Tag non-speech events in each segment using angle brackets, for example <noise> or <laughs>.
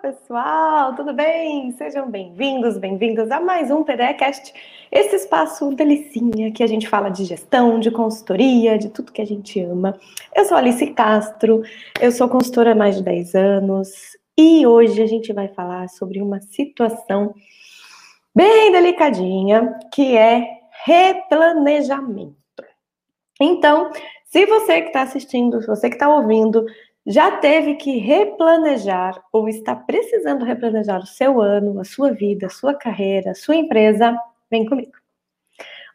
pessoal, tudo bem? Sejam bem-vindos, bem-vindas a mais um PDEcast, esse espaço delicinha que a gente fala de gestão, de consultoria, de tudo que a gente ama. Eu sou Alice Castro, eu sou consultora há mais de 10 anos e hoje a gente vai falar sobre uma situação bem delicadinha, que é replanejamento. Então, se você que está assistindo, se você que está ouvindo, já teve que replanejar ou está precisando replanejar o seu ano, a sua vida, a sua carreira, a sua empresa, vem comigo.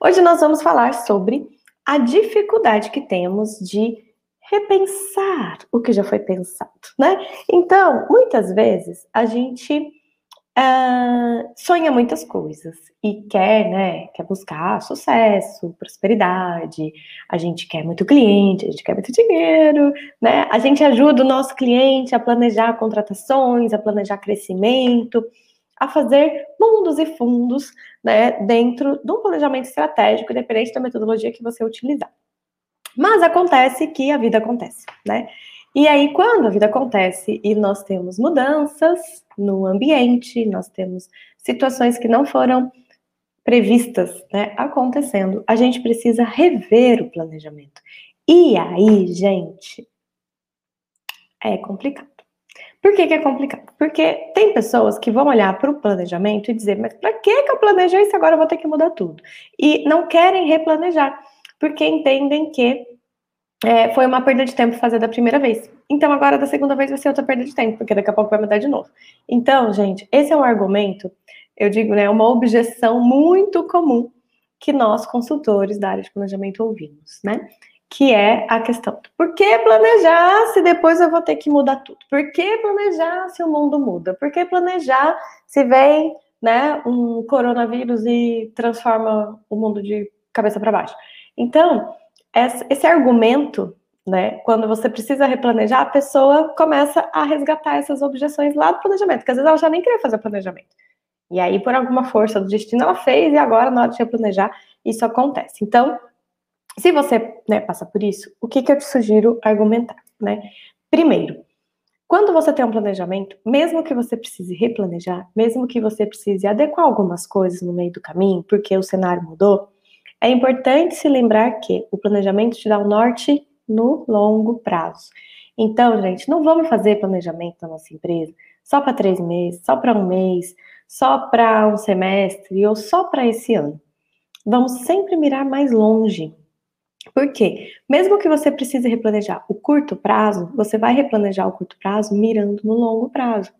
Hoje nós vamos falar sobre a dificuldade que temos de repensar o que já foi pensado, né? Então, muitas vezes a gente uh, sonha muitas coisas e quer, né, quer buscar sucesso, prosperidade, a gente quer muito cliente, a gente quer muito dinheiro, né, a gente ajuda o nosso cliente a planejar contratações, a planejar crescimento, a fazer mundos e fundos, né, dentro de um planejamento estratégico, independente da metodologia que você utilizar. Mas acontece que a vida acontece, né? E aí, quando a vida acontece e nós temos mudanças no ambiente, nós temos situações que não foram previstas né, acontecendo, a gente precisa rever o planejamento. E aí, gente, é complicado. Por que, que é complicado? Porque tem pessoas que vão olhar para o planejamento e dizer, mas para que, que eu planejei isso agora eu vou ter que mudar tudo? E não querem replanejar, porque entendem que é, foi uma perda de tempo fazer da primeira vez. Então, agora da segunda vez vai ser outra perda de tempo, porque daqui a pouco vai mudar de novo. Então, gente, esse é um argumento, eu digo, né, uma objeção muito comum que nós, consultores da área de planejamento, ouvimos, né? Que é a questão: por que planejar se depois eu vou ter que mudar tudo? Por que planejar se o mundo muda? Por que planejar se vem né, um coronavírus e transforma o mundo de cabeça para baixo? Então, esse argumento, né, quando você precisa replanejar, a pessoa começa a resgatar essas objeções lá do planejamento, porque às vezes ela já nem queria fazer o planejamento. E aí, por alguma força do destino, ela fez e agora, na hora de replanejar, isso acontece. Então, se você né, passa por isso, o que, que eu te sugiro argumentar? Né? Primeiro, quando você tem um planejamento, mesmo que você precise replanejar, mesmo que você precise adequar algumas coisas no meio do caminho, porque o cenário mudou, é importante se lembrar que o planejamento te dá o um norte no longo prazo. Então, gente, não vamos fazer planejamento na nossa empresa só para três meses, só para um mês, só para um semestre ou só para esse ano. Vamos sempre mirar mais longe. Por quê? Mesmo que você precise replanejar o curto prazo, você vai replanejar o curto prazo mirando no longo prazo.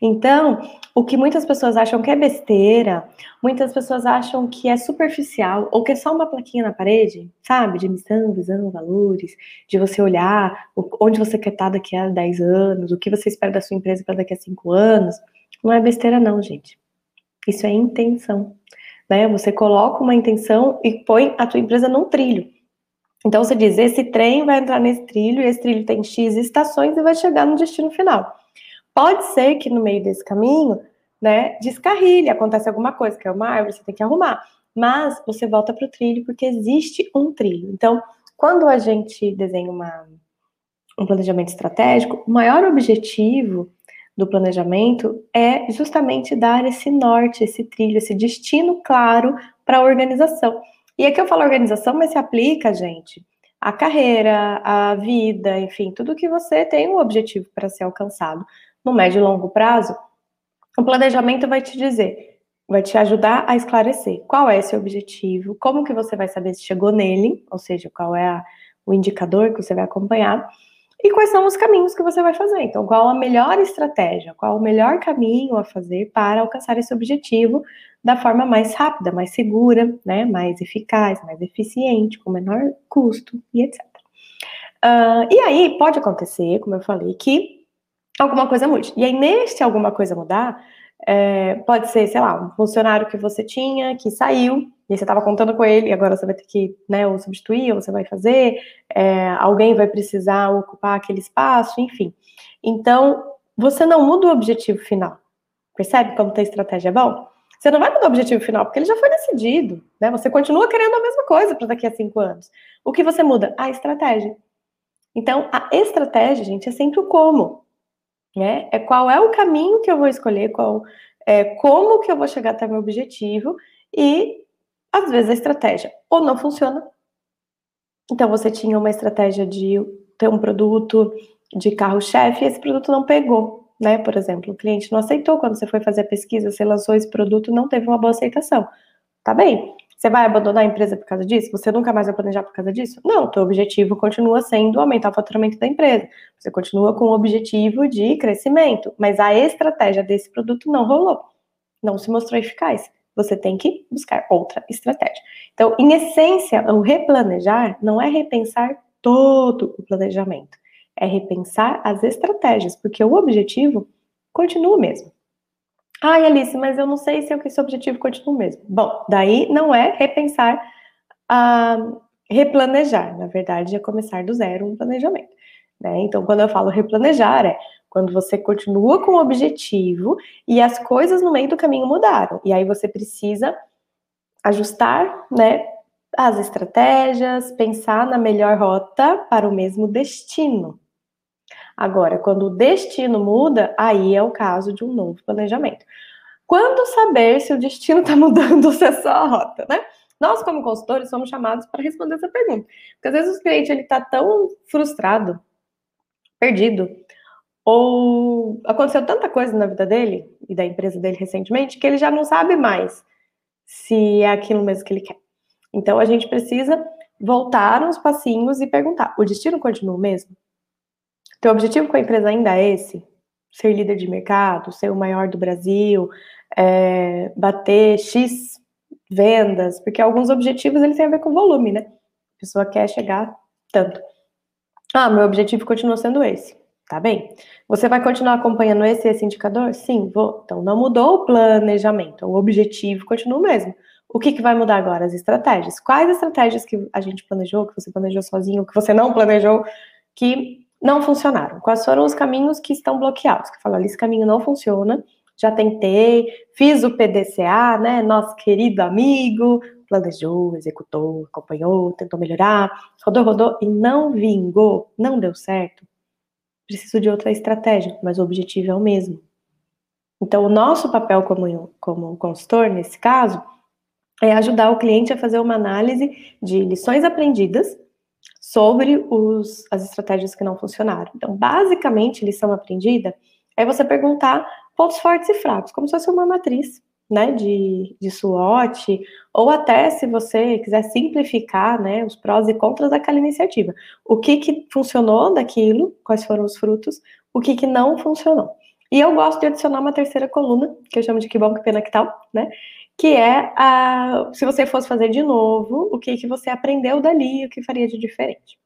Então, o que muitas pessoas acham que é besteira, muitas pessoas acham que é superficial, ou que é só uma plaquinha na parede, sabe? De missão, visão, valores, de você olhar onde você quer estar daqui a 10 anos, o que você espera da sua empresa para daqui a 5 anos. Não é besteira, não, gente. Isso é intenção. Né? Você coloca uma intenção e põe a tua empresa num trilho. Então você diz: esse trem vai entrar nesse trilho, e esse trilho tem X estações e vai chegar no destino final. Pode ser que no meio desse caminho, né, descarrilhe, acontece alguma coisa, que é uma árvore, você tem que arrumar. Mas você volta para o trilho porque existe um trilho. Então, quando a gente desenha uma, um planejamento estratégico, o maior objetivo do planejamento é justamente dar esse norte, esse trilho, esse destino claro para a organização. E aqui eu falo organização, mas se aplica, gente, a carreira, a vida, enfim, tudo que você tem um objetivo para ser alcançado no médio e longo prazo, o planejamento vai te dizer, vai te ajudar a esclarecer qual é esse objetivo, como que você vai saber se chegou nele, ou seja, qual é a, o indicador que você vai acompanhar, e quais são os caminhos que você vai fazer. Então, qual a melhor estratégia, qual o melhor caminho a fazer para alcançar esse objetivo da forma mais rápida, mais segura, né, mais eficaz, mais eficiente, com menor custo e etc. Uh, e aí pode acontecer, como eu falei, que alguma coisa mude. E aí, neste alguma coisa mudar, é, pode ser, sei lá, um funcionário que você tinha, que saiu, e você estava contando com ele, e agora você vai ter que, né, ou substituir, ou você vai fazer, é, alguém vai precisar ocupar aquele espaço, enfim. Então, você não muda o objetivo final. Percebe como ter estratégia é bom? Você não vai mudar o objetivo final, porque ele já foi decidido, né? Você continua querendo a mesma coisa para daqui a cinco anos. O que você muda? A estratégia. Então, a estratégia, gente, é sempre o como. Né? É qual é o caminho que eu vou escolher, qual é como que eu vou chegar até meu objetivo e às vezes a estratégia ou não funciona. Então você tinha uma estratégia de ter um produto de carro-chefe e esse produto não pegou, né? Por exemplo, o cliente não aceitou quando você foi fazer a pesquisa, você lançou esse produto, não teve uma boa aceitação. Tá bem? Você vai abandonar a empresa por causa disso? Você nunca mais vai planejar por causa disso? Não, o teu objetivo continua sendo aumentar o faturamento da empresa. Você continua com o objetivo de crescimento, mas a estratégia desse produto não rolou. Não se mostrou eficaz. Você tem que buscar outra estratégia. Então, em essência, o replanejar não é repensar todo o planejamento, é repensar as estratégias, porque o objetivo continua o mesmo. Ai, Alice, mas eu não sei se esse objetivo continua o mesmo. Bom, daí não é repensar, replanejar. Na verdade, é começar do zero um planejamento. Né? Então, quando eu falo replanejar, é quando você continua com o objetivo e as coisas no meio do caminho mudaram. E aí você precisa ajustar, né, as estratégias, pensar na melhor rota para o mesmo destino. Agora, quando o destino muda, aí é o caso de um novo planejamento. Quando saber se o destino está <laughs> mudando ou se é só a rota, né? Nós, como consultores, somos chamados para responder essa pergunta. Porque às vezes o cliente está tão frustrado, perdido, ou aconteceu tanta coisa na vida dele e da empresa dele recentemente que ele já não sabe mais se é aquilo mesmo que ele quer. Então a gente precisa voltar uns passinhos e perguntar: o destino continua o mesmo? Teu objetivo com a empresa ainda é esse? Ser líder de mercado, ser o maior do Brasil, é, bater X vendas, porque alguns objetivos eles têm a ver com volume, né? A pessoa quer chegar tanto. Ah, meu objetivo continua sendo esse. Tá bem? Você vai continuar acompanhando esse esse indicador? Sim, vou. Então não mudou o planejamento, o objetivo continua o mesmo. O que, que vai mudar agora? As estratégias. Quais estratégias que a gente planejou, que você planejou sozinho, que você não planejou, que não funcionaram? Quais foram os caminhos que estão bloqueados? Que falaram, esse caminho não funciona, já tentei, fiz o PDCA, né? Nosso querido amigo, planejou, executou, acompanhou, tentou melhorar, rodou, rodou e não vingou, não deu certo. Preciso de outra estratégia, mas o objetivo é o mesmo. Então, o nosso papel como, como consultor, nesse caso, é ajudar o cliente a fazer uma análise de lições aprendidas sobre os, as estratégias que não funcionaram. Então, basicamente, lição aprendida é você perguntar pontos fortes e fracos, como se fosse uma matriz, né, de, de SWOT, ou até se você quiser simplificar, né, os prós e contras daquela iniciativa. O que que funcionou daquilo, quais foram os frutos, o que que não funcionou. E eu gosto de adicionar uma terceira coluna, que eu chamo de que bom, que pena que tal, né, que é a, se você fosse fazer de novo, o que, que você aprendeu dali, o que faria de diferente.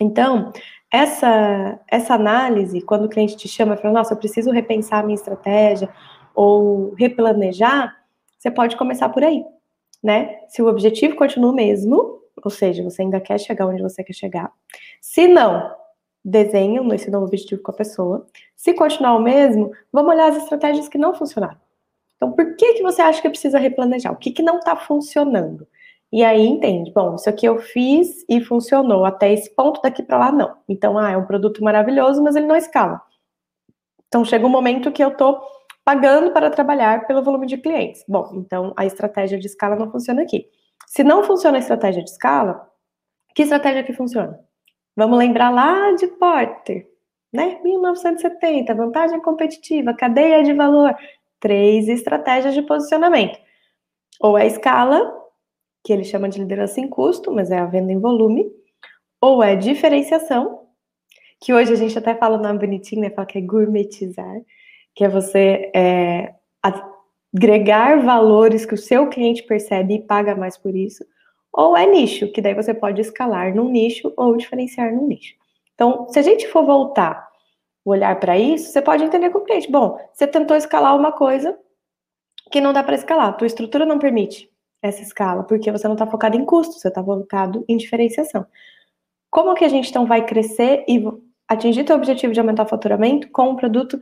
Então, essa, essa análise, quando o cliente te chama e fala, nossa, eu preciso repensar a minha estratégia, ou replanejar, você pode começar por aí, né? Se o objetivo continua o mesmo, ou seja, você ainda quer chegar onde você quer chegar. Se não, desenha esse novo objetivo com a pessoa. Se continuar o mesmo, vamos olhar as estratégias que não funcionaram. Então, por que, que você acha que precisa replanejar? O que, que não está funcionando? E aí entende, bom, isso aqui eu fiz e funcionou, até esse ponto daqui para lá não. Então, ah, é um produto maravilhoso, mas ele não escala. Então, chega um momento que eu estou pagando para trabalhar pelo volume de clientes. Bom, então a estratégia de escala não funciona aqui. Se não funciona a estratégia de escala, que estratégia que funciona? Vamos lembrar lá de Porter, né? 1970, vantagem competitiva, cadeia de valor, três estratégias de posicionamento. Ou é a escala, que ele chama de liderança em custo, mas é a venda em volume, ou é diferenciação, que hoje a gente até fala o nome bonitinho, né? Fala que é gourmetizar, que é você é, agregar valores que o seu cliente percebe e paga mais por isso, ou é nicho, que daí você pode escalar num nicho ou diferenciar num nicho. Então, se a gente for voltar olhar para isso, você pode entender com o cliente. Bom, você tentou escalar uma coisa que não dá para escalar, tua estrutura não permite essa escala, porque você não está focado em custo, você está focado em diferenciação. Como que a gente então vai crescer e atingir teu objetivo de aumentar o faturamento com um produto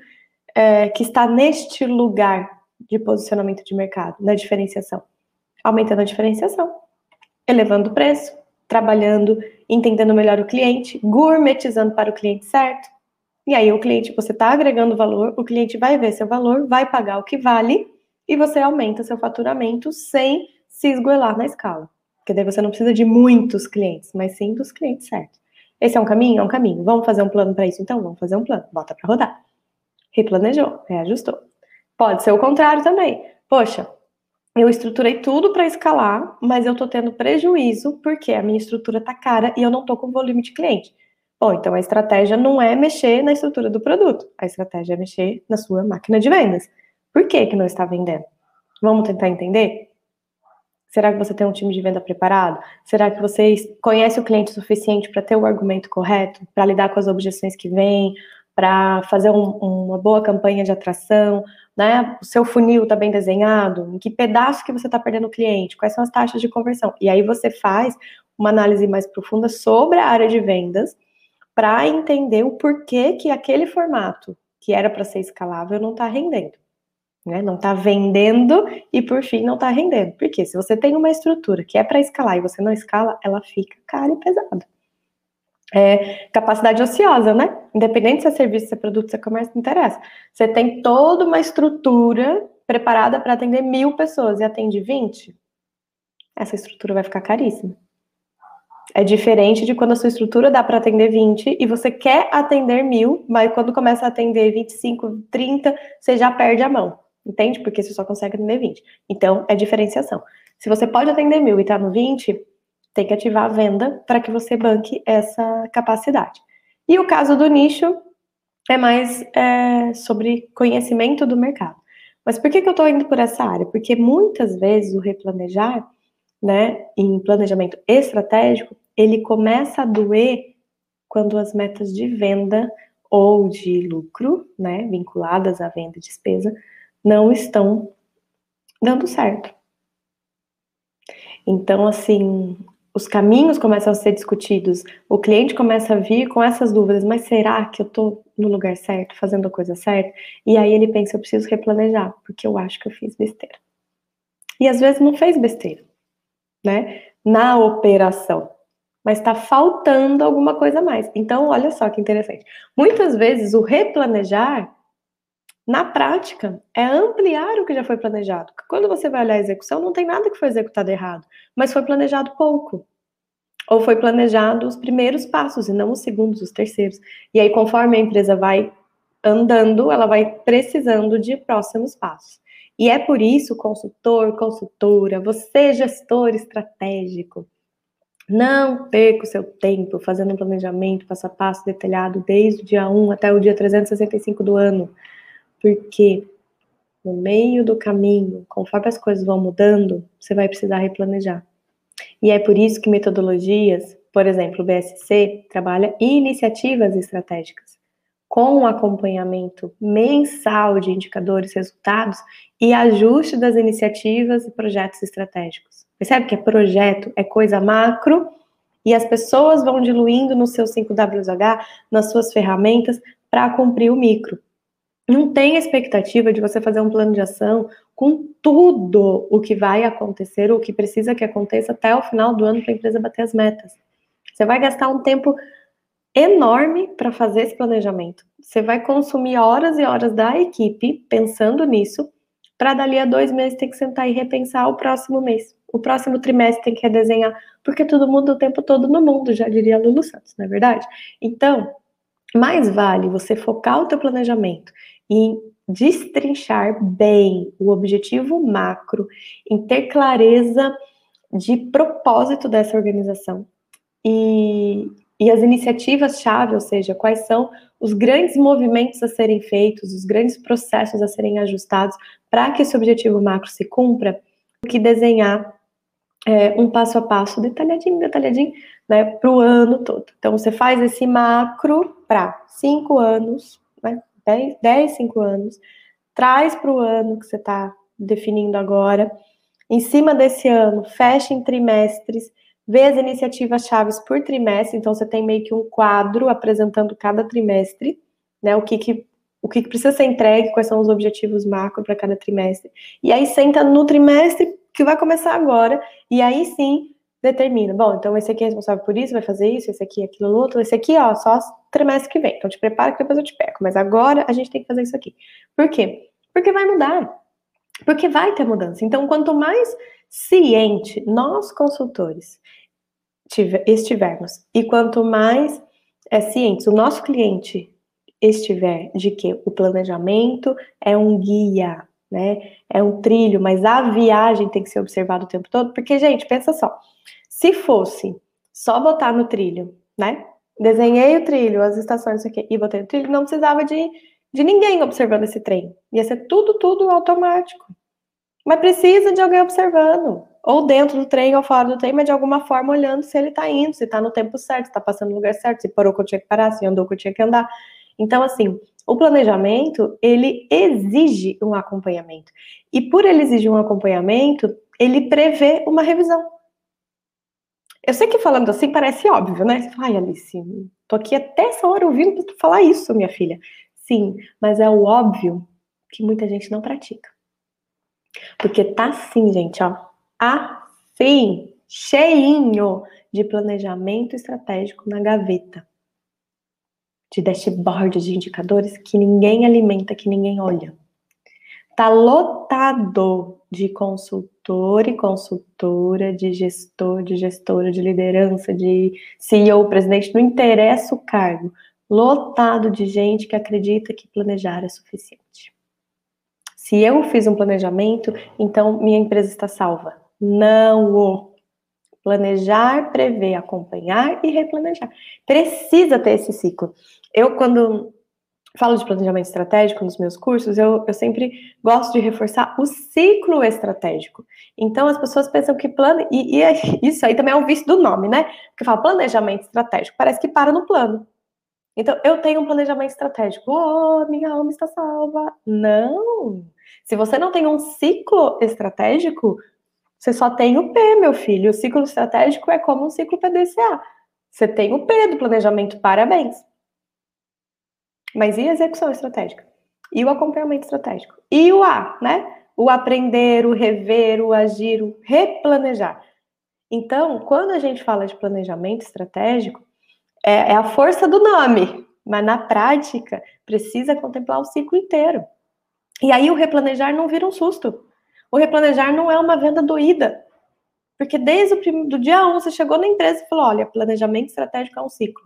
é, que está neste lugar de posicionamento de mercado, na diferenciação? Aumentando a diferenciação, elevando o preço, trabalhando, entendendo melhor o cliente, gourmetizando para o cliente certo, E aí o cliente, você está agregando valor, o cliente vai ver seu valor, vai pagar o que vale e você aumenta seu faturamento sem se esgoelar na escala. Porque daí você não precisa de muitos clientes, mas sim dos clientes certos. Esse é um caminho? É um caminho. Vamos fazer um plano para isso? Então, vamos fazer um plano. Bota para rodar. Replanejou, reajustou. Pode ser o contrário também. Poxa, eu estruturei tudo para escalar, mas eu estou tendo prejuízo porque a minha estrutura está cara e eu não estou com volume de cliente. Bom, então a estratégia não é mexer na estrutura do produto, a estratégia é mexer na sua máquina de vendas. Por que, que não está vendendo? Vamos tentar entender? Será que você tem um time de venda preparado? Será que você conhece o cliente suficiente para ter o argumento correto, para lidar com as objeções que vêm, para fazer um, uma boa campanha de atração? Né? O seu funil está bem desenhado? Em que pedaço que você está perdendo o cliente? Quais são as taxas de conversão? E aí você faz uma análise mais profunda sobre a área de vendas para entender o porquê que aquele formato que era para ser escalável não está rendendo. Né? Não está vendendo e, por fim, não está rendendo. Porque se você tem uma estrutura que é para escalar e você não escala, ela fica cara e pesada. É, capacidade ociosa, né? Independente se é serviço, se é produto, se é comércio, não interessa. Você tem toda uma estrutura preparada para atender mil pessoas e atende 20, essa estrutura vai ficar caríssima. É diferente de quando a sua estrutura dá para atender 20 e você quer atender mil, mas quando começa a atender 25, 30, você já perde a mão. Entende? Porque você só consegue atender 20. Então, é diferenciação. Se você pode atender mil e está no 20, tem que ativar a venda para que você banque essa capacidade. E o caso do nicho é mais é, sobre conhecimento do mercado. Mas por que, que eu estou indo por essa área? Porque muitas vezes o replanejar, né, em planejamento estratégico, ele começa a doer quando as metas de venda ou de lucro, né, vinculadas à venda e despesa, não estão dando certo. Então, assim, os caminhos começam a ser discutidos, o cliente começa a vir com essas dúvidas, mas será que eu estou no lugar certo, fazendo a coisa certa? E aí ele pensa, eu preciso replanejar, porque eu acho que eu fiz besteira. E às vezes não fez besteira, né? Na operação mas está faltando alguma coisa a mais. Então, olha só que interessante. Muitas vezes o replanejar, na prática, é ampliar o que já foi planejado. Quando você vai olhar a execução, não tem nada que foi executado errado, mas foi planejado pouco. Ou foi planejado os primeiros passos e não os segundos, os terceiros. E aí, conforme a empresa vai andando, ela vai precisando de próximos passos. E é por isso, consultor, consultora, você gestor estratégico, não perca o seu tempo fazendo um planejamento passo a passo detalhado desde o dia 1 até o dia 365 do ano, porque no meio do caminho, conforme as coisas vão mudando, você vai precisar replanejar. E é por isso que metodologias, por exemplo, o BSC, trabalha iniciativas estratégicas, com acompanhamento mensal de indicadores, resultados e ajuste das iniciativas e projetos estratégicos. Percebe que é projeto, é coisa macro, e as pessoas vão diluindo no seu 5WH, nas suas ferramentas, para cumprir o micro. Não tem expectativa de você fazer um plano de ação com tudo o que vai acontecer, ou o que precisa que aconteça até o final do ano para a empresa bater as metas. Você vai gastar um tempo enorme para fazer esse planejamento. Você vai consumir horas e horas da equipe pensando nisso, para dali a dois meses ter que sentar e repensar o próximo mês o próximo trimestre tem que redesenhar, porque tudo muda o tempo todo no mundo, já diria Lulu Santos, não é verdade? Então, mais vale você focar o teu planejamento em destrinchar bem o objetivo macro, em ter clareza de propósito dessa organização e, e as iniciativas-chave, ou seja, quais são os grandes movimentos a serem feitos, os grandes processos a serem ajustados para que esse objetivo macro se cumpra, que desenhar é, um passo a passo, detalhadinho, detalhadinho, né, para o ano todo. Então, você faz esse macro para cinco anos, né, 10, 10, 5 anos, traz para o ano que você está definindo agora. Em cima desse ano, fecha em trimestres, vê as iniciativas chaves por trimestre, então você tem meio que um quadro apresentando cada trimestre, né, o que, que o que precisa ser entregue, quais são os objetivos macro para cada trimestre. E aí senta no trimestre que vai começar agora, e aí sim determina, bom, então esse aqui é responsável por isso, vai fazer isso, esse aqui, aquilo, outro, esse aqui, ó, só trimestre que vem. Então te prepara que depois eu te pego. Mas agora a gente tem que fazer isso aqui. Por quê? Porque vai mudar. Porque vai ter mudança. Então, quanto mais ciente nós, consultores, estivermos, e quanto mais é, cientes o nosso cliente estiver de que o planejamento é um guia, né? É um trilho, mas a viagem tem que ser observada o tempo todo, porque, gente, pensa só. Se fosse só botar no trilho, né? Desenhei o trilho, as estações aqui, e botei no trilho, não precisava de, de ninguém observando esse trem. Ia ser tudo, tudo automático. Mas precisa de alguém observando. Ou dentro do trem ou fora do trem, mas de alguma forma olhando se ele está indo, se está no tempo certo, se está passando no lugar certo, se parou que eu tinha que parar, se andou que eu tinha que andar. Então, assim, o planejamento, ele exige um acompanhamento. E por ele exigir um acompanhamento, ele prevê uma revisão. Eu sei que falando assim parece óbvio, né? Ai, Alice, tô aqui até essa hora ouvindo tu falar isso, minha filha. Sim, mas é o óbvio que muita gente não pratica. Porque tá assim, gente, ó, assim, cheinho de planejamento estratégico na gaveta. De dashboard de indicadores que ninguém alimenta, que ninguém olha. Tá lotado de consultor e consultora, de gestor, de gestora, de liderança, de CEO, presidente, não interessa o cargo. Lotado de gente que acredita que planejar é suficiente. Se eu fiz um planejamento, então minha empresa está salva. Não o. Planejar, prever, acompanhar e replanejar. Precisa ter esse ciclo. Eu, quando falo de planejamento estratégico nos meus cursos, eu, eu sempre gosto de reforçar o ciclo estratégico. Então, as pessoas pensam que plano. E, e é, <laughs> isso aí também é um vício do nome, né? Porque fala planejamento estratégico, parece que para no plano. Então, eu tenho um planejamento estratégico. Oh, minha alma está salva. Não! Se você não tem um ciclo estratégico, você só tem o P, meu filho. O ciclo estratégico é como um ciclo PDCA. Você tem o P do planejamento, parabéns. Mas e a execução estratégica? E o acompanhamento estratégico? E o A, né? O aprender, o rever, o agir, o replanejar. Então, quando a gente fala de planejamento estratégico, é, é a força do nome, mas na prática precisa contemplar o ciclo inteiro. E aí o replanejar não vira um susto. O replanejar não é uma venda doída. Porque desde o do dia 1 você chegou na empresa e falou: olha, planejamento estratégico é um ciclo.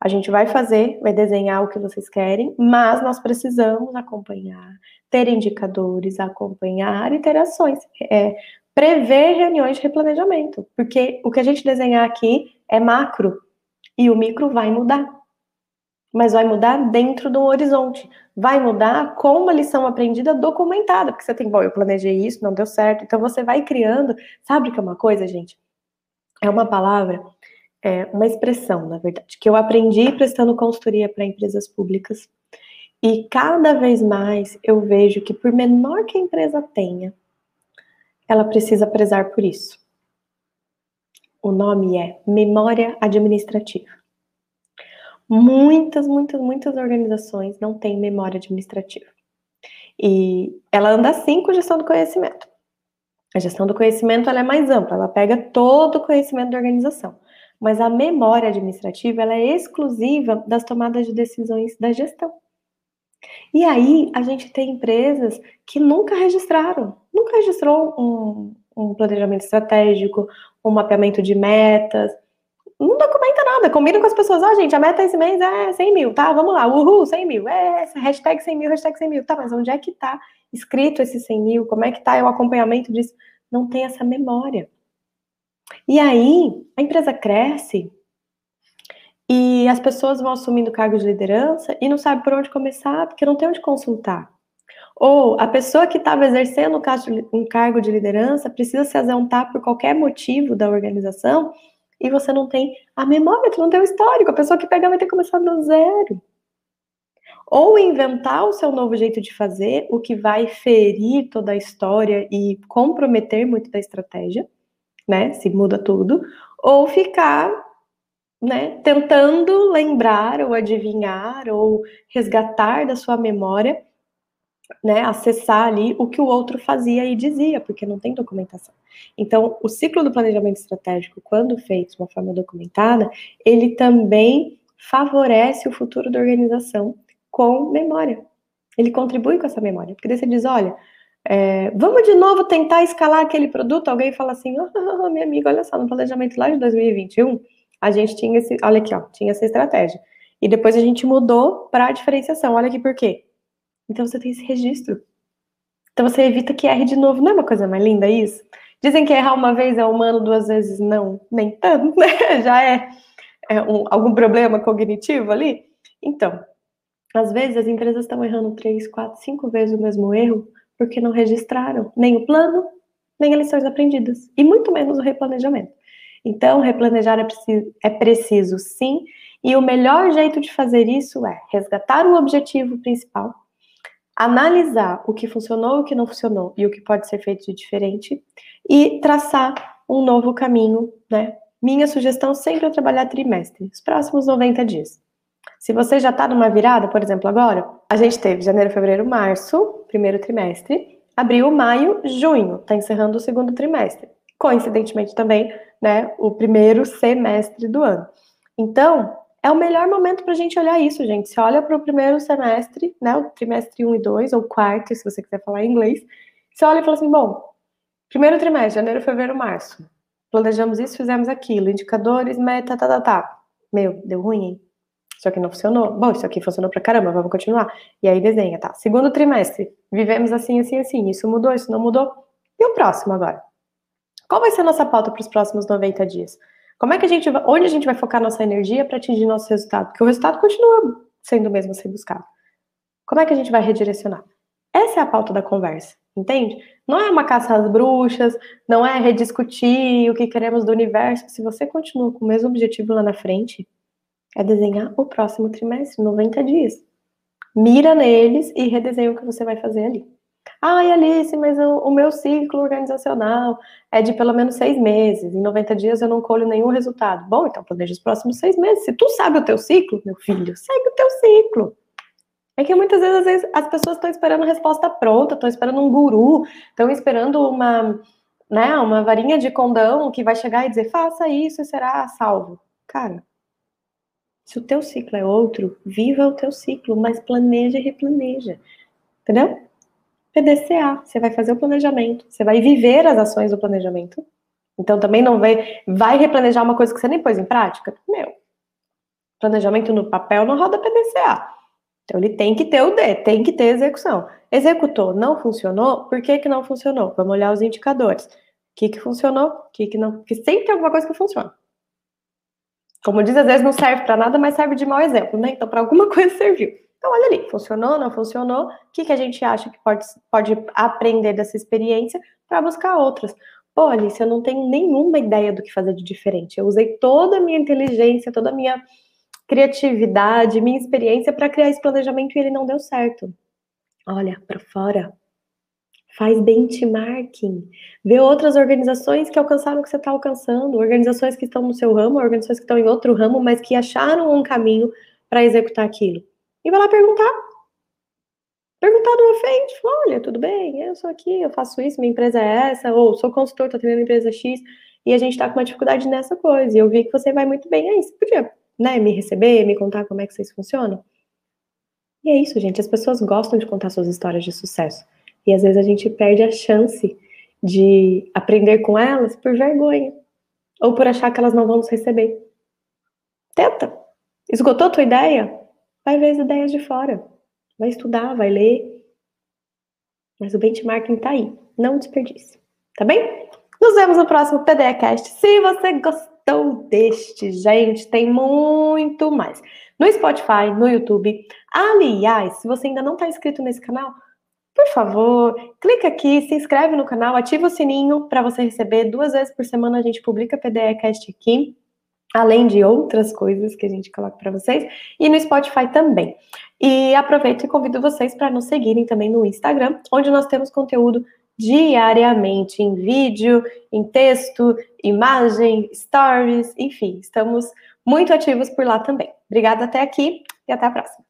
A gente vai fazer, vai desenhar o que vocês querem, mas nós precisamos acompanhar, ter indicadores, acompanhar iterações, é, prever reuniões de replanejamento, porque o que a gente desenhar aqui é macro e o micro vai mudar mas vai mudar dentro do horizonte. Vai mudar com uma lição aprendida documentada, porque você tem, bom, eu planejei isso, não deu certo. Então você vai criando, sabe que é uma coisa, gente? É uma palavra, é uma expressão, na verdade, que eu aprendi prestando consultoria para empresas públicas. E cada vez mais eu vejo que por menor que a empresa tenha, ela precisa prezar por isso. O nome é memória administrativa. Muitas, muitas, muitas organizações não têm memória administrativa. E ela anda assim com gestão do conhecimento. A gestão do conhecimento ela é mais ampla, ela pega todo o conhecimento da organização. Mas a memória administrativa ela é exclusiva das tomadas de decisões da gestão. E aí a gente tem empresas que nunca registraram, nunca registrou um, um planejamento estratégico, um mapeamento de metas, não documenta nada, combina com as pessoas, ah, gente, a meta esse mês é 100 mil, tá, vamos lá, uhul, 100 mil, é, hashtag 100 mil, hashtag 100 mil, tá, mas onde é que tá escrito esse 100 mil, como é que tá o acompanhamento disso? Não tem essa memória. E aí, a empresa cresce e as pessoas vão assumindo cargos de liderança e não sabe por onde começar, porque não tem onde consultar. Ou a pessoa que estava exercendo um cargo de liderança precisa se ausentar por qualquer motivo da organização e você não tem a memória, tu não tem o histórico. A pessoa que pegar vai ter que começar do zero. Ou inventar o seu novo jeito de fazer, o que vai ferir toda a história e comprometer muito da estratégia, né? Se muda tudo. Ou ficar, né, tentando lembrar ou adivinhar ou resgatar da sua memória né, acessar ali o que o outro fazia e dizia, porque não tem documentação. Então, o ciclo do planejamento estratégico, quando feito de uma forma documentada, ele também favorece o futuro da organização com memória. Ele contribui com essa memória, porque daí você diz, olha, é, vamos de novo tentar escalar aquele produto. Alguém fala assim, oh, minha amiga, olha só, no planejamento lá de 2021, a gente tinha esse, olha aqui, ó, tinha essa estratégia. E depois a gente mudou para a diferenciação. Olha aqui por quê. Então você tem esse registro. Então você evita que erre de novo. Não é uma coisa mais linda isso? Dizem que errar uma vez é humano, duas vezes não. Nem tanto, <laughs> né? Já é, é um, algum problema cognitivo ali. Então, às vezes as empresas estão errando três, quatro, cinco vezes o mesmo erro porque não registraram nem o plano, nem as lições aprendidas, e muito menos o replanejamento. Então, replanejar é preciso, é preciso sim, e o melhor jeito de fazer isso é resgatar o objetivo principal, analisar o que funcionou, o que não funcionou e o que pode ser feito de diferente, e traçar um novo caminho, né? Minha sugestão sempre é trabalhar trimestre, os próximos 90 dias. Se você já está numa virada, por exemplo, agora, a gente teve janeiro, fevereiro, março, primeiro trimestre, abril, maio, junho, está encerrando o segundo trimestre. Coincidentemente também, né, o primeiro semestre do ano. Então, é o melhor momento para a gente olhar isso, gente. Você olha para o primeiro semestre, né, o trimestre 1 e 2, ou quarto, se você quiser falar em inglês, você olha e fala assim, bom, primeiro trimestre, janeiro, fevereiro, março, planejamos isso, fizemos aquilo, indicadores, meta, tá, tá, tá. Meu, deu ruim, hein? Isso aqui não funcionou. Bom, isso aqui funcionou pra caramba, vamos continuar. E aí desenha, tá? Segundo trimestre, vivemos assim, assim, assim. Isso mudou, isso não mudou. E o próximo agora? Qual vai ser a nossa pauta para os próximos 90 dias? Como é que a gente vai, onde a gente vai focar nossa energia para atingir nosso resultado? Porque o resultado continua sendo o mesmo a ser buscado. Como é que a gente vai redirecionar? Essa é a pauta da conversa, entende? Não é uma caça às bruxas, não é rediscutir o que queremos do universo. Se você continua com o mesmo objetivo lá na frente, é desenhar o próximo trimestre, 90 dias. Mira neles e redesenha o que você vai fazer ali. Ai, Alice, mas o, o, meu ciclo organizacional é de pelo menos seis meses. Em 90 dias eu não colho nenhum resultado. Bom, então planeja os próximos seis meses. Se tu sabe o teu ciclo, meu filho, segue o teu ciclo. É que muitas vezes, vezes as pessoas estão esperando resposta pronta, estão esperando um guru, estão esperando uma, né, uma varinha de condão que vai chegar e dizer, faça isso e será salvo. Cara, se o teu ciclo é outro, viva o teu ciclo, mas planeja e replaneja. Entendeu? PDCA, você vai fazer o planejamento, você vai viver as ações do planejamento. Então também não vai, vai replanejar uma coisa que você nem pôs em prática? Meu, planejamento no papel não roda PDCA. Então ele tem que ter o D, tem que ter execução. Executou, não funcionou, por que que não funcionou? Vamos olhar os indicadores. O que que funcionou, o que que não, porque sempre tem alguma coisa que funciona. Como diz, às vezes não serve para nada, mas serve de mau exemplo, né? Então, para alguma <laughs> coisa serviu. Então, olha ali, funcionou, não funcionou? O que, que a gente acha que pode, pode aprender dessa experiência para buscar outras? Pô, Alice, eu não tenho nenhuma ideia do que fazer de diferente. Eu usei toda a minha inteligência, toda a minha criatividade, minha experiência para criar esse planejamento e ele não deu certo. Olha para fora, faz benchmarking, vê outras organizações que alcançaram o que você está alcançando, organizações que estão no seu ramo, organizações que estão em outro ramo, mas que acharam um caminho para executar aquilo. E vai lá perguntar. Perguntar uma frente, olha, tudo bem, eu sou aqui, eu faço isso, minha empresa é essa, ou sou consultor, estou atendendo empresa X, e a gente está com uma dificuldade nessa coisa, e eu vi que você vai muito bem aí, você podia, né, me receber, me contar como é que vocês funcionam? E é isso, gente, as pessoas gostam de contar suas histórias de sucesso. E às vezes a gente perde a chance de aprender com elas por vergonha. Ou por achar que elas não vão nos receber. Tenta. Esgotou tua ideia? Vai ver as ideias de fora. Vai estudar, vai ler. Mas o benchmarking tá aí. Não desperdice. Tá bem? Nos vemos no próximo PDEcast. Se você gostou deste, gente, tem muito mais. No Spotify, no YouTube. Aliás, se você ainda não está inscrito nesse canal, por favor, clica aqui, se inscreve no canal, ativa o sininho para você receber duas vezes por semana a gente publica PDEcast aqui, além de outras coisas que a gente coloca para vocês, e no Spotify também. E aproveito e convido vocês para nos seguirem também no Instagram, onde nós temos conteúdo diariamente em vídeo, em texto, imagem, stories, enfim, estamos muito ativos por lá também. Obrigada até aqui e até a próxima.